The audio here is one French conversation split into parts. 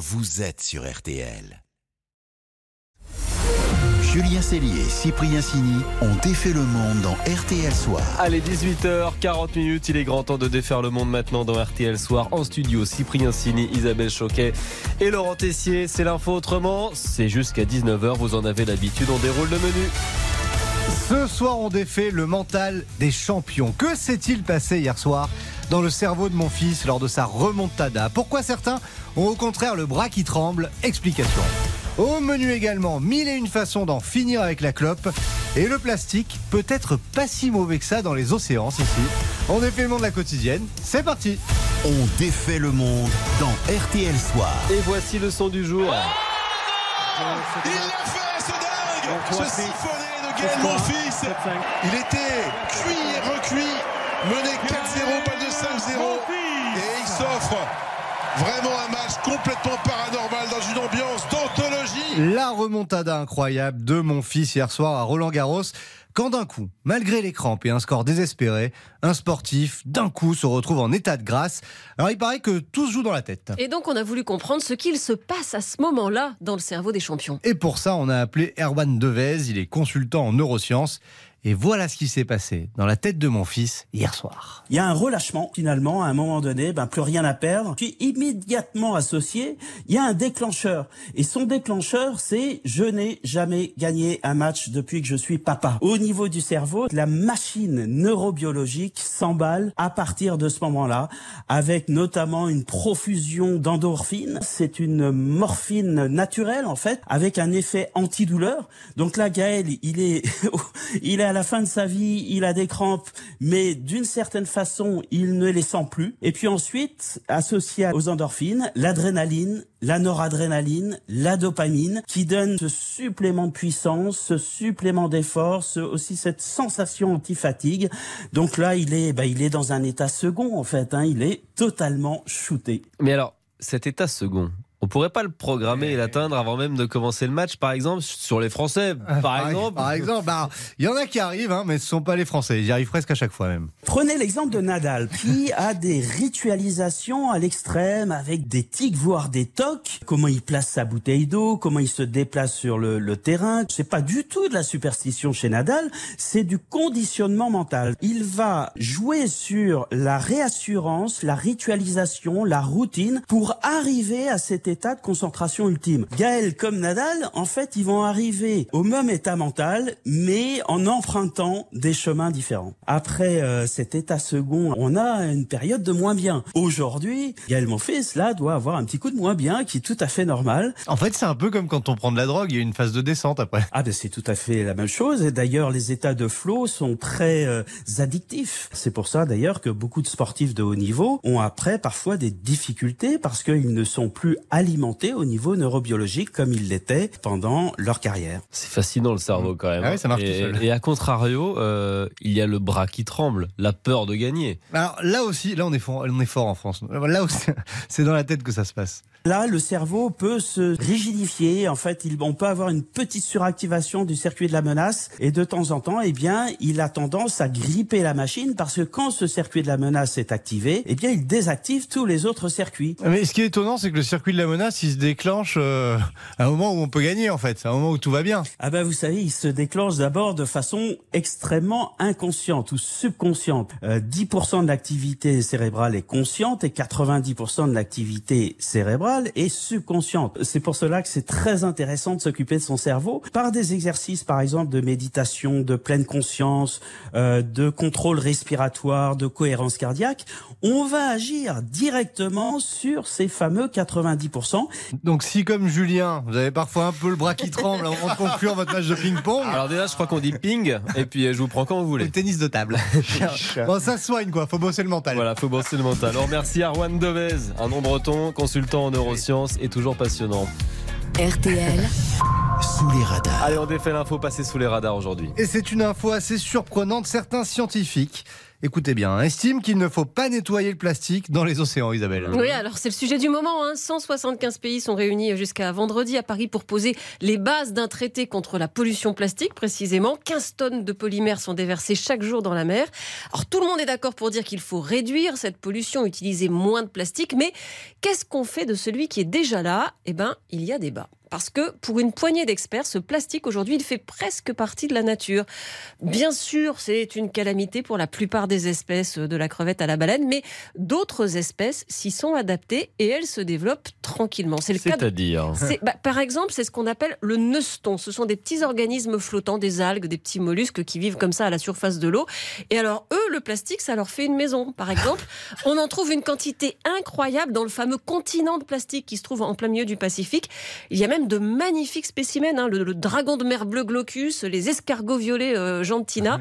vous êtes sur RTL. Julien Cellier et Cyprien Sini ont défait le monde dans RTL Soir. Allez, 18h40 minutes, il est grand temps de défaire le monde maintenant dans RTL Soir en studio. Cyprien Sini, Isabelle Choquet et Laurent Tessier. C'est l'info autrement, c'est jusqu'à 19h, vous en avez l'habitude, on déroule le menu. Ce soir, on défait le mental des champions. Que s'est-il passé hier soir? Dans le cerveau de mon fils lors de sa remontada Pourquoi certains ont au contraire le bras qui tremble Explication. Au menu également, mille et une façons d'en finir avec la clope. Et le plastique peut être pas si mauvais que ça dans les océans, ici. On défait le monde de la quotidienne. C'est parti On défait le monde dans RTL Soir. Et voici le son du jour. Il l'a fait, ce dingue Ce siphonné de Gaël Monfils Il était cuit et recuit, mené 4-0, pas de 5-0. Et il s'offre vraiment un match complètement paranormal dans une ambiance d'anthologie. La remontada incroyable de mon fils hier soir à Roland Garros. Quand d'un coup, malgré les crampes et un score désespéré, un sportif d'un coup se retrouve en état de grâce. Alors il paraît que tout se joue dans la tête. Et donc on a voulu comprendre ce qu'il se passe à ce moment-là dans le cerveau des champions. Et pour ça, on a appelé Erwan Devez, il est consultant en neurosciences. Et voilà ce qui s'est passé dans la tête de mon fils hier soir. Il y a un relâchement finalement à un moment donné, ben plus rien à perdre. Puis immédiatement associé, il y a un déclencheur. Et son déclencheur, c'est je n'ai jamais gagné un match depuis que je suis papa. Au niveau du cerveau, la machine neurobiologique s'emballe à partir de ce moment-là, avec notamment une profusion d'endorphines. C'est une morphine naturelle en fait, avec un effet antidouleur. Donc là, Gaël, il est, il est à la fin de sa vie, il a des crampes, mais d'une certaine façon, il ne les sent plus. Et puis ensuite, associé aux endorphines, l'adrénaline, la noradrénaline, la dopamine, qui donne ce supplément de puissance, ce supplément d'effort, ce, aussi cette sensation anti-fatigue. Donc là, il est, bah, dans un état second, en fait, hein, il est totalement shooté. Mais alors, cet état second, on pourrait pas le programmer et l'atteindre avant même de commencer le match, par exemple, sur les Français, par exemple Par exemple, bah, il y en a qui arrivent, hein, mais ce sont pas les Français. Ils y arrivent presque à chaque fois même. Prenez l'exemple de Nadal, qui a des ritualisations à l'extrême, avec des tics, voire des tocs. Comment il place sa bouteille d'eau, comment il se déplace sur le, le terrain. C'est pas du tout de la superstition chez Nadal, c'est du conditionnement mental. Il va jouer sur la réassurance, la ritualisation, la routine, pour arriver à cet état de concentration ultime. Gaël comme Nadal, en fait, ils vont arriver au même état mental, mais en empruntant des chemins différents. Après euh, cet état second, on a une période de moins bien. Aujourd'hui, Gaël Monfils, là, doit avoir un petit coup de moins bien qui est tout à fait normal. En fait, c'est un peu comme quand on prend de la drogue, il y a une phase de descente après. Ah ben c'est tout à fait la même chose. Et d'ailleurs, les états de flow sont très euh, addictifs. C'est pour ça d'ailleurs que beaucoup de sportifs de haut niveau ont après parfois des difficultés parce qu'ils ne sont plus alimentés au niveau neurobiologique comme ils l'étaient pendant leur carrière. C'est fascinant le cerveau quand même. Ah oui, ça marche et, tout seul. et à contrario, euh, il y a le bras qui tremble, la peur de gagner. Alors là aussi, là on est fort, on est fort en France. Là aussi, c'est dans la tête que ça se passe. Là, le cerveau peut se rigidifier. En fait, il, on peut avoir une petite suractivation du circuit de la menace. Et de temps en temps, eh bien, il a tendance à gripper la machine parce que quand ce circuit de la menace est activé, eh bien, il désactive tous les autres circuits. Mais ce qui est étonnant, c'est que le circuit de la menace, il se déclenche euh, à un moment où on peut gagner en fait, à un moment où tout va bien. Ah ben, vous savez, il se déclenche d'abord de façon extrêmement inconsciente ou subconsciente. Euh, 10% de l'activité cérébrale est consciente et 90% de l'activité cérébrale est subconsciente. C'est pour cela que c'est très intéressant de s'occuper de son cerveau par des exercices, par exemple, de méditation, de pleine conscience, euh, de contrôle respiratoire, de cohérence cardiaque. On va agir directement sur ces fameux 90%. Donc si comme Julien, vous avez parfois un peu le bras qui tremble avant de conclure votre match de ping-pong, Alors déjà, je crois qu'on dit ping, et puis euh, je vous prends quand vous le voulez. tennis de table. bon, ça se soigne quoi, faut bosser le mental. Voilà, faut bosser le mental. On remercie Arwan Devez, un nom breton, consultant en neurosciences et toujours passionnant. RTL, Sous les radars. Allez, on défait l'info passée sous les radars aujourd'hui. Et c'est une info assez surprenante. Certains scientifiques écoutez bien, estime qu'il ne faut pas nettoyer le plastique dans les océans, Isabelle. Oui, alors c'est le sujet du moment. Hein. 175 pays sont réunis jusqu'à vendredi à Paris pour poser les bases d'un traité contre la pollution plastique, précisément. 15 tonnes de polymères sont déversées chaque jour dans la mer. Alors tout le monde est d'accord pour dire qu'il faut réduire cette pollution, utiliser moins de plastique, mais qu'est-ce qu'on fait de celui qui est déjà là? Eh bien, il y a débat. Parce que pour une poignée d'experts, ce plastique aujourd'hui, il fait presque partie de la nature. Bien sûr, c'est une calamité pour la plupart des espèces de la crevette à la baleine, mais d'autres espèces s'y sont adaptées et elles se développent tranquillement. C'est le cas. C'est-à-dire bah, Par exemple, c'est ce qu'on appelle le neuston. Ce sont des petits organismes flottants, des algues, des petits mollusques qui vivent comme ça à la surface de l'eau. Et alors, eux, le plastique, ça leur fait une maison. Par exemple, on en trouve une quantité incroyable dans le fameux continent de plastique qui se trouve en plein milieu du Pacifique. Il y a même de magnifiques spécimens, hein, le, dragon de mer bleu glaucus, les escargots violets euh, gentina.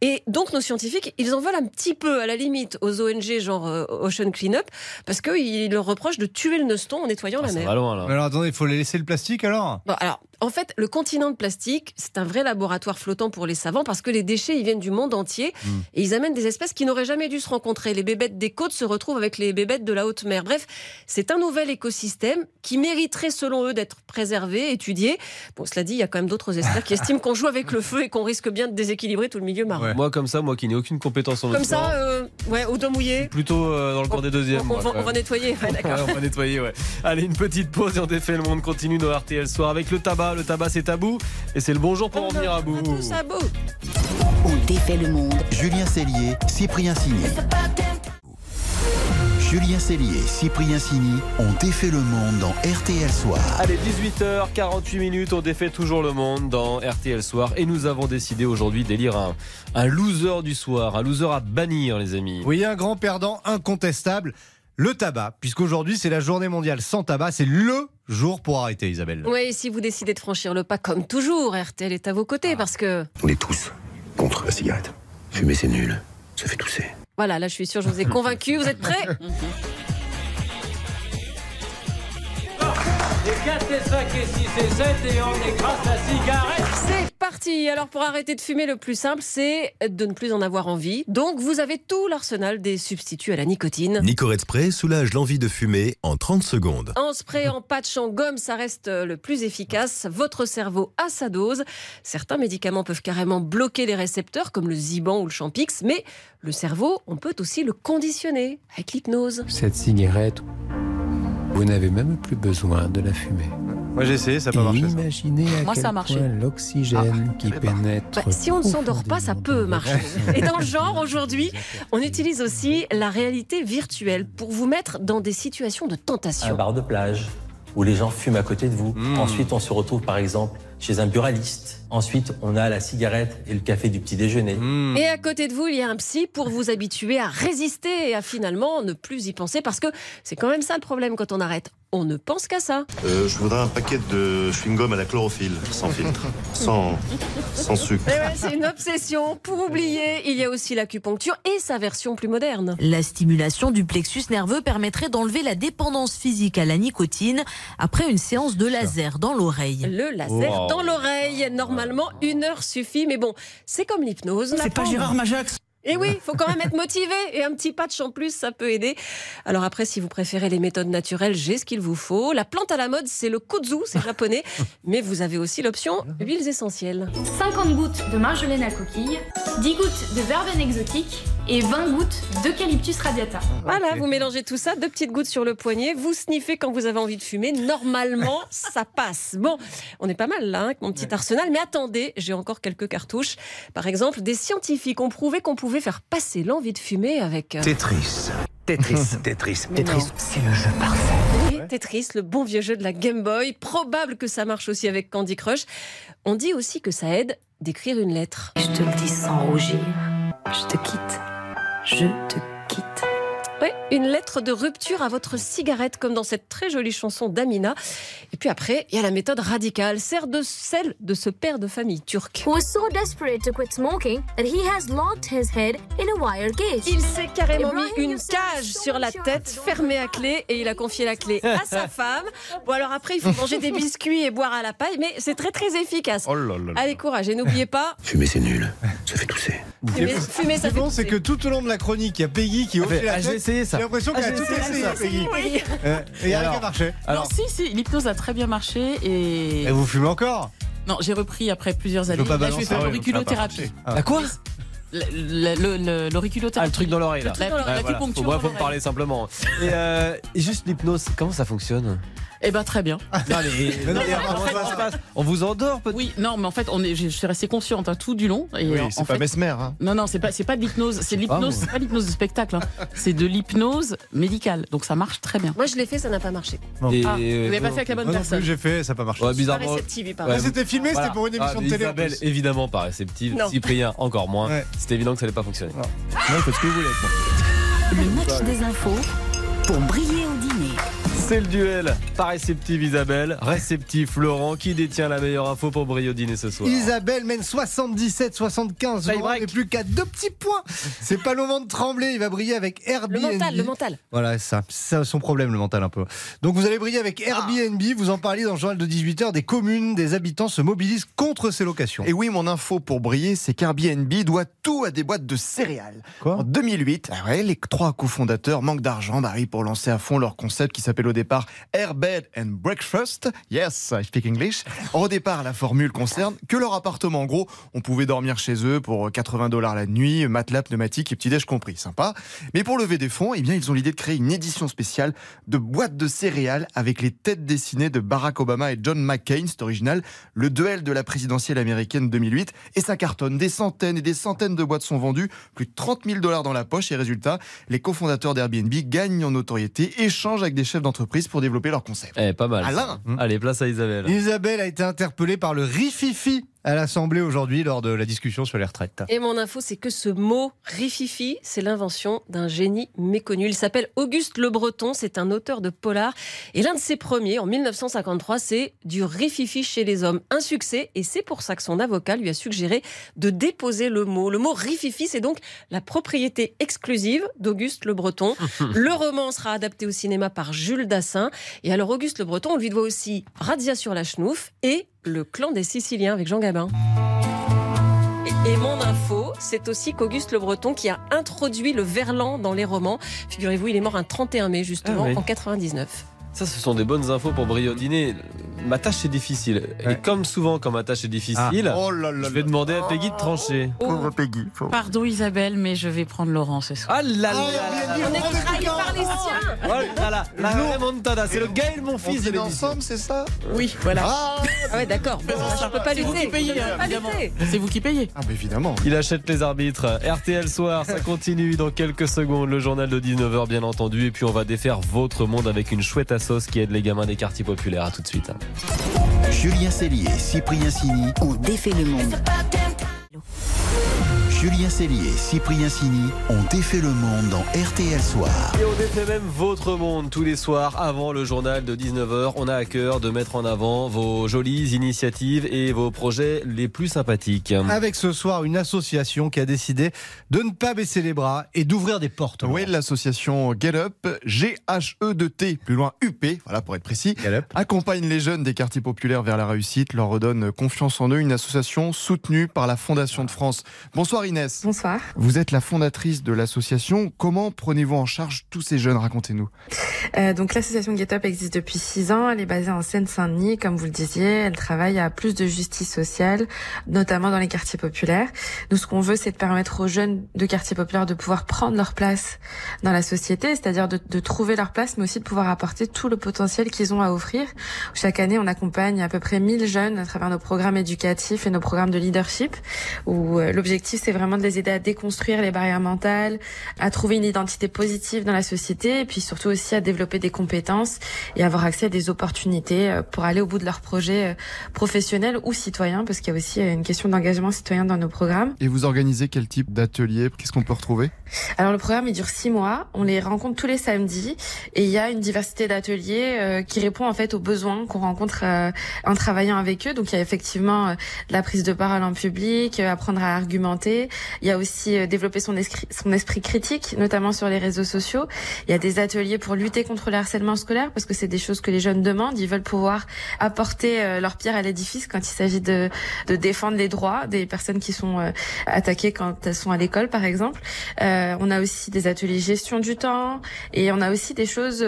Et donc nos scientifiques, ils en veulent un petit peu à la limite aux ONG genre euh, Ocean Cleanup, parce qu'ils leur reprochent de tuer le neuston en nettoyant ah, la mer. alors attendez, il faut les laisser le plastique alors? Bon, Alors en fait, le continent de plastique, c'est un vrai laboratoire flottant pour les savants parce que les déchets, ils viennent du monde entier hmm. et ils amènent des espèces qui n'auraient jamais dû se rencontrer. Les bébêtes des côtes se retrouvent avec les bébêtes de la haute mer. Bref, c'est un nouvel écosystème qui mériterait, selon eux, d'être préservé, étudié. Bon, cela dit, il y a quand même d'autres experts qui estiment qu'on joue avec le feu et qu'on risque bien de déséquilibrer tout le milieu marin. Moi, comme ça, moi qui n'ai aucune compétence en Comme ça, euh, ouais, au dos mouillé. Plutôt euh, dans le cours des deuxièmes. On, va, nettoyer, d'accord. on va nettoyer, ouais. Allez, une petite pause et on défait le monde continue dans RTL Soir avec le tabac. Le tabac, c'est tabou. Et c'est le bonjour pour en venir à bout. On défait le monde. Julien Cellier, Cyprien Signé. Julien Cellier et Cyprien Sini ont défait le monde dans RTL Soir. Allez, 18h48 minutes, on défait toujours le monde dans RTL Soir. Et nous avons décidé aujourd'hui d'élire un, un loser du soir, un loser à bannir, les amis. Oui, un grand perdant incontestable le tabac, puisqu'aujourd'hui c'est la journée mondiale sans tabac, c'est le jour pour arrêter Isabelle. Oui, si vous décidez de franchir le pas comme toujours, RTL est à vos côtés parce que... On est tous contre la cigarette. Fumer c'est nul, ça fait tousser. Voilà, là je suis sûre, je vous ai convaincu, vous êtes prêts? Les 4, les 5 et 6 et 7 et on est grâce à la cigarette. Parti. Alors pour arrêter de fumer, le plus simple, c'est de ne plus en avoir envie. Donc vous avez tout l'arsenal des substituts à la nicotine. Nicorette Spray soulage l'envie de fumer en 30 secondes. En spray, en patch, en gomme, ça reste le plus efficace. Votre cerveau a sa dose. Certains médicaments peuvent carrément bloquer les récepteurs, comme le Ziban ou le Champix, mais le cerveau, on peut aussi le conditionner avec l'hypnose. Cette cigarette vous n'avez même plus besoin de la fumée. Moi j'ai essayé, ça n'a pas marché. Imaginez à Moi, quel ça a marché. l'oxygène ah, qui pénètre. Bah, si on ne s'endort pas, ça peut marcher. Et dans le genre, aujourd'hui, on utilise aussi la réalité virtuelle pour vous mettre dans des situations de tentation. Un bar de plage où les gens fument à côté de vous. Hmm. Ensuite, on se retrouve par exemple chez un buraliste. Ensuite, on a la cigarette et le café du petit déjeuner. Hmm. Et à côté de vous, il y a un psy pour vous habituer à résister et à finalement ne plus y penser parce que c'est quand même ça le problème quand on arrête on ne pense qu'à ça. Euh, je voudrais un paquet de chewing-gum à la chlorophylle, sans filtre, sans, sans sucre. Eh c'est une obsession. Pour oublier, il y a aussi l'acupuncture et sa version plus moderne. La stimulation du plexus nerveux permettrait d'enlever la dépendance physique à la nicotine après une séance de laser dans l'oreille. Le laser dans l'oreille. Normalement, une heure suffit, mais bon, c'est comme l'hypnose. C'est pas Gérard Majax et oui, il faut quand même être motivé et un petit patch en plus, ça peut aider. Alors après, si vous préférez les méthodes naturelles, j'ai ce qu'il vous faut. La plante à la mode, c'est le kudzu, c'est japonais, mais vous avez aussi l'option huiles essentielles. 50 gouttes de marjolaine à coquille, 10 gouttes de verveine exotique et 20 gouttes d'eucalyptus radiata. Voilà, vous mélangez tout ça, deux petites gouttes sur le poignet, vous sniffez quand vous avez envie de fumer. Normalement, ça passe. Bon, on est pas mal là, hein, avec mon petit arsenal, mais attendez, j'ai encore quelques cartouches. Par exemple, des scientifiques ont prouvé qu'on pouvait faire passer l'envie de fumer avec... Euh, Tetris. Tetris. Tetris. Tetris, c'est le jeu parfait. Oui, Tetris, le bon vieux jeu de la Game Boy. Probable que ça marche aussi avec Candy Crush. On dit aussi que ça aide d'écrire une lettre. Je te le dis sans rougir. Je te quitte. Je te quitte. Ouais, une lettre de rupture à votre cigarette, comme dans cette très jolie chanson d'Amina. Et puis après, il y a la méthode radicale, celle de celle de ce père de famille turc. Il s'est carrément mis une cage sur la tête, fermée à clé, et il a confié la clé à sa femme. Bon alors après, il faut manger des biscuits et boire à la paille, mais c'est très très efficace. Oh Allez courage et n'oubliez pas. Fumer c'est nul, ça fait tousser. Fumer, fumer, ça Ce qui est fait bon, c'est que tout au long de la chronique, il y a Peggy qui hoche fait, la ah, tête. j'ai essayé ça. J'ai l'impression Ah, qu'elle a tout essayé ça. Peggy. Oui. Euh, Et rien Alors, qui a marché. Alors, non, si, si, l'hypnose a très bien marché et. Et vous fumez encore? Non, j'ai repris après plusieurs Je années. pas Là, je vais balancer. faire Ah ouais, l'auriculothérapie. Ah. à quoi le- Ah, L'auriculothérapie. le truc dans l'oreille là. Truc dans l'oreille, Ouais, voilà. l'acupuncture Faut, faut me parler simplement. Et, euh, et juste l'hypnose, comment ça fonctionne? Eh ben très bien. Non, mais, Mais non, mais mais comment ça se passe? On vous endort peut-être? Oui, non, mais en fait, on est, je suis restée consciente hein, tout du long. Et Oui, en- c'est pas fait- Mesmer. Hein. Non, non, c'est pas, c'est pas de l'hypnose. C'est de l'hypnose, pas de l'hypnose de spectacle. hein. C'est de l'hypnose médicale. Donc ça marche très bien. Moi, je l'ai fait, ça n'a pas marché. Et- Ah, vous n'avez pas fait avec la bonne non personne. plus, j'ai fait, ça n'a pas marché. Ouais, Pas bizarrement. réceptive, Ouais. Mais c'était filmé, Voilà. c'était pour une émission Ah, de télé. Isabelle, évidemment pas réceptive. Non. Cyprien, encore moins. Ouais. C'est évident que ça n'allait pas fonctionner. Non, ce que vous voulez. avec moi. Le match des infos pour briller. C'est le duel. Pas réceptive Isabelle, réceptif Laurent. Qui détient la meilleure info pour briller au dîner ce soir Isabelle mène 77-75. Tie Laurent n'est plus qu'à deux petits points. C'est pas le moment de trembler. Il va briller avec Le Airbnb. mental, le mental. Voilà, c'est ça. C'est ça son problème, le mental un peu. Donc vous allez briller avec Airbnb. Vous en parliez dans le journal de 18h. Des communes, des habitants se mobilisent contre ces locations. Et oui, mon info pour briller, c'est qu'Airbnb doit tout à des boîtes de céréales. Quoi? En 2008, ah ouais, les trois cofondateurs manquent d'argent bah oui, pour lancer à fond leur concept qui s'appelle au départ Airbed and Breakfast. Yes, I speak English. Au départ, la formule concerne que leur appartement. En gros, on pouvait dormir chez eux pour 80 dollars la nuit, matelas, pneumatique et petit-déj compris. Sympa. Mais pour lever des fonds, eh bien, ils ont l'idée de créer une édition spéciale de boîtes de céréales avec les têtes dessinées de Barack Obama et John McCain. C'est original. Le duel de la présidentielle américaine 2008. Et ça cartonne. Des centaines et des centaines de boîtes sont vendues. Plus de 30 000 dollars dans la poche. Et résultat, les cofondateurs d'Airbnb gagnent en notoriété, échangent avec des chefs d'entreprise pour développer leur concept. Eh, pas mal. Alain Allez, place à Isabelle. Isabelle a été interpellée par le Rififi à l'Assemblée aujourd'hui lors de la discussion sur les retraites. Et mon info, c'est que ce mot rififi, c'est l'invention d'un génie méconnu. Il s'appelle Auguste Le Breton, c'est un auteur de polar. Et l'un de ses premiers, en 1953, c'est du rififi chez les hommes. Un succès, et c'est pour ça que son avocat lui a suggéré de déposer le mot. Le mot rififi, c'est donc la propriété exclusive d'Auguste Le Breton. le roman sera adapté au cinéma par Jules Dassin. Et alors, Auguste Le Breton, on lui doit aussi Razzia sur la Schnouf et Le clan des Siciliens avec Jean Gabin. Et- mon info, c'est aussi qu'Auguste Le Breton qui a introduit le verlan dans les romans. Figurez-vous, il est mort un 31 mai justement Ah oui. en 99. Ça, ce sont des bonnes infos pour briller au dîner. Ma tâche est difficile. Et comme souvent, quand ma tâche est difficile, Ah. Oh là là je vais demander à Peggy de trancher. Pauvre Peggy. pauvre. Pardon Isabelle, mais je vais prendre Laurent ce soir. Ah là là là là On est trahi par les siens Oh là là, la remontada, c'est le Gaël mon On fils l'émission. ensemble, c'est ça Oui, voilà. Ah, Ah ouais, d'accord. Bon, je peux pas lutter. C'est vous qui payez. ah bah évidemment. Il achète les arbitres. RTL Soir, ça continue dans quelques secondes. Le journal de 19h, bien entendu. Et puis, on va défaire votre monde avec une chouette assos qui aide les gamins des quartiers populaires. À tout de suite. Julien Cellier, Cyprien Sini. On défait le monde. Julien Cellier, Cyprien Sini ont défait le monde dans RTL Soir. Et on défait même votre monde tous les soirs avant le journal de 19h. On a à cœur de mettre en avant vos jolies initiatives et vos projets les plus sympathiques. Avec ce soir une association qui a décidé de ne pas baisser les bras et d'ouvrir des portes. Oui, l'association Get Up, G-H-E-D-T, plus loin UP, voilà pour être précis, Get Up. accompagne les jeunes des quartiers populaires vers la réussite, leur redonne confiance en eux, une association soutenue par la Fondation de France. Bonsoir Inès. Bonsoir. Vous êtes la fondatrice de l'association. Comment prenez-vous en charge tous ces jeunes? Racontez-nous. Euh, donc l'association Get Up existe depuis six ans. Elle est basée en Seine-Saint-Denis, comme vous le disiez. Elle travaille à plus de justice sociale, notamment dans les quartiers populaires. Nous, ce qu'on veut, c'est de permettre aux jeunes de quartiers populaires de pouvoir prendre leur place dans la société, c'est-à-dire de, de trouver leur place, mais aussi de pouvoir apporter tout le potentiel qu'ils ont à offrir. Chaque année, on accompagne à peu près 1000 jeunes à travers nos programmes éducatifs et nos programmes de leadership, où euh, l'objectif, c'est vraiment de les aider à déconstruire les barrières mentales, à trouver une identité positive dans la société, et puis surtout aussi à développer des compétences et avoir accès à des opportunités euh, pour aller au bout de leurs projets euh, professionnels ou citoyens, parce qu'il y a aussi euh, une question d'engagement citoyen dans nos programmes. Et vous organisez quel type d'atelier? Qu'est-ce qu'on peut retrouver? Alors le programme il dure six mois, on les rencontre tous les samedis et il y a une diversité d'ateliers qui répond en fait aux besoins qu'on rencontre en travaillant avec eux. Donc il y a effectivement de la prise de parole en public, apprendre à argumenter, Il y a aussi euh, développer son esprit, critique, notamment sur les réseaux sociaux. Il y a des ateliers pour lutter contre le harcèlement scolaire parce que c'est des choses que les jeunes demandent. Ils veulent pouvoir apporter euh, leur pierre à l'édifice quand il s'agit de, défendre les droits des personnes qui sont euh, attaquées quand elles sont à l'école, par exemple. On a aussi des ateliers gestion du temps et on a aussi des choses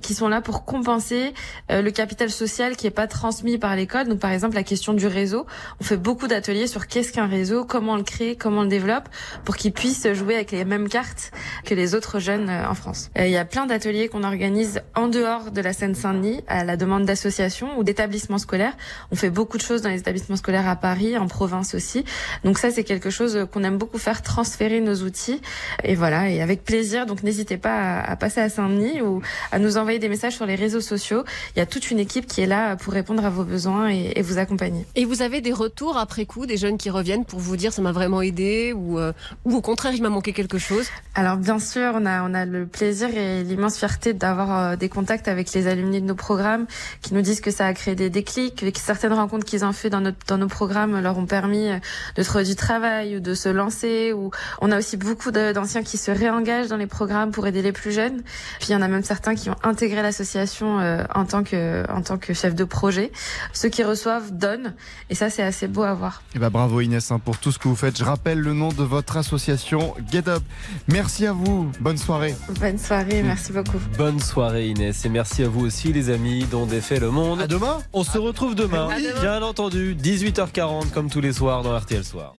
qui sont là pour compenser le capital social qui est pas transmis par l'école. Donc, par exemple, la question du réseau. On fait beaucoup d'ateliers sur qu'est-ce qu'un réseau, comment le crée, comment on le développe pour qu'ils puissent jouer avec les mêmes cartes que les autres jeunes euh, en France. Il y a plein d'ateliers qu'on organise en dehors de la Seine-Saint-Denis à la demande d'associations ou d'établissements scolaires. On fait beaucoup de choses dans les établissements scolaires à Paris, en province aussi. Donc ça, c'est quelque chose qu'on aime beaucoup faire, transférer nos outils. Et voilà, et avec plaisir. Donc n'hésitez pas à, passer à Saint-Denis ou à nous envoyer des messages sur les réseaux sociaux. Il y a toute une équipe qui est là pour répondre à vos besoins et vous accompagner. Et vous avez des retours après coup, des jeunes qui reviennent pour vous dire ça m'a vraiment aidé ou, euh, ou au contraire il m'a manqué quelque chose Alors bien sûr, on a, on a le plaisir et l'immense fierté d'avoir euh, des contacts avec les alumni de nos programmes qui nous disent que ça a créé des déclics, que certaines rencontres qu'ils ont fait dans, notre, dans nos programmes leur ont permis euh, de trouver du travail ou de se lancer. Ou on a aussi beaucoup d'anciens qui se réengagent dans les programmes pour aider les plus jeunes. Puis il y en a même certains qui ont intégré l'association euh, en tant que en tant que chef de projet. Ceux qui reçoivent donnent et ça c'est assez beau à voir. Et bah bravo Inès hein, pour tout ce que vous faites. Je rappelle le nom de votre association Get Up. Merci à vous. Bonne soirée. Bonne soirée, merci beaucoup. Bonne soirée Inès et merci à vous aussi les amis dont défait le monde. À demain On se retrouve demain, demain. bien entendu, 18h40 comme tous les soirs dans RTL Soir.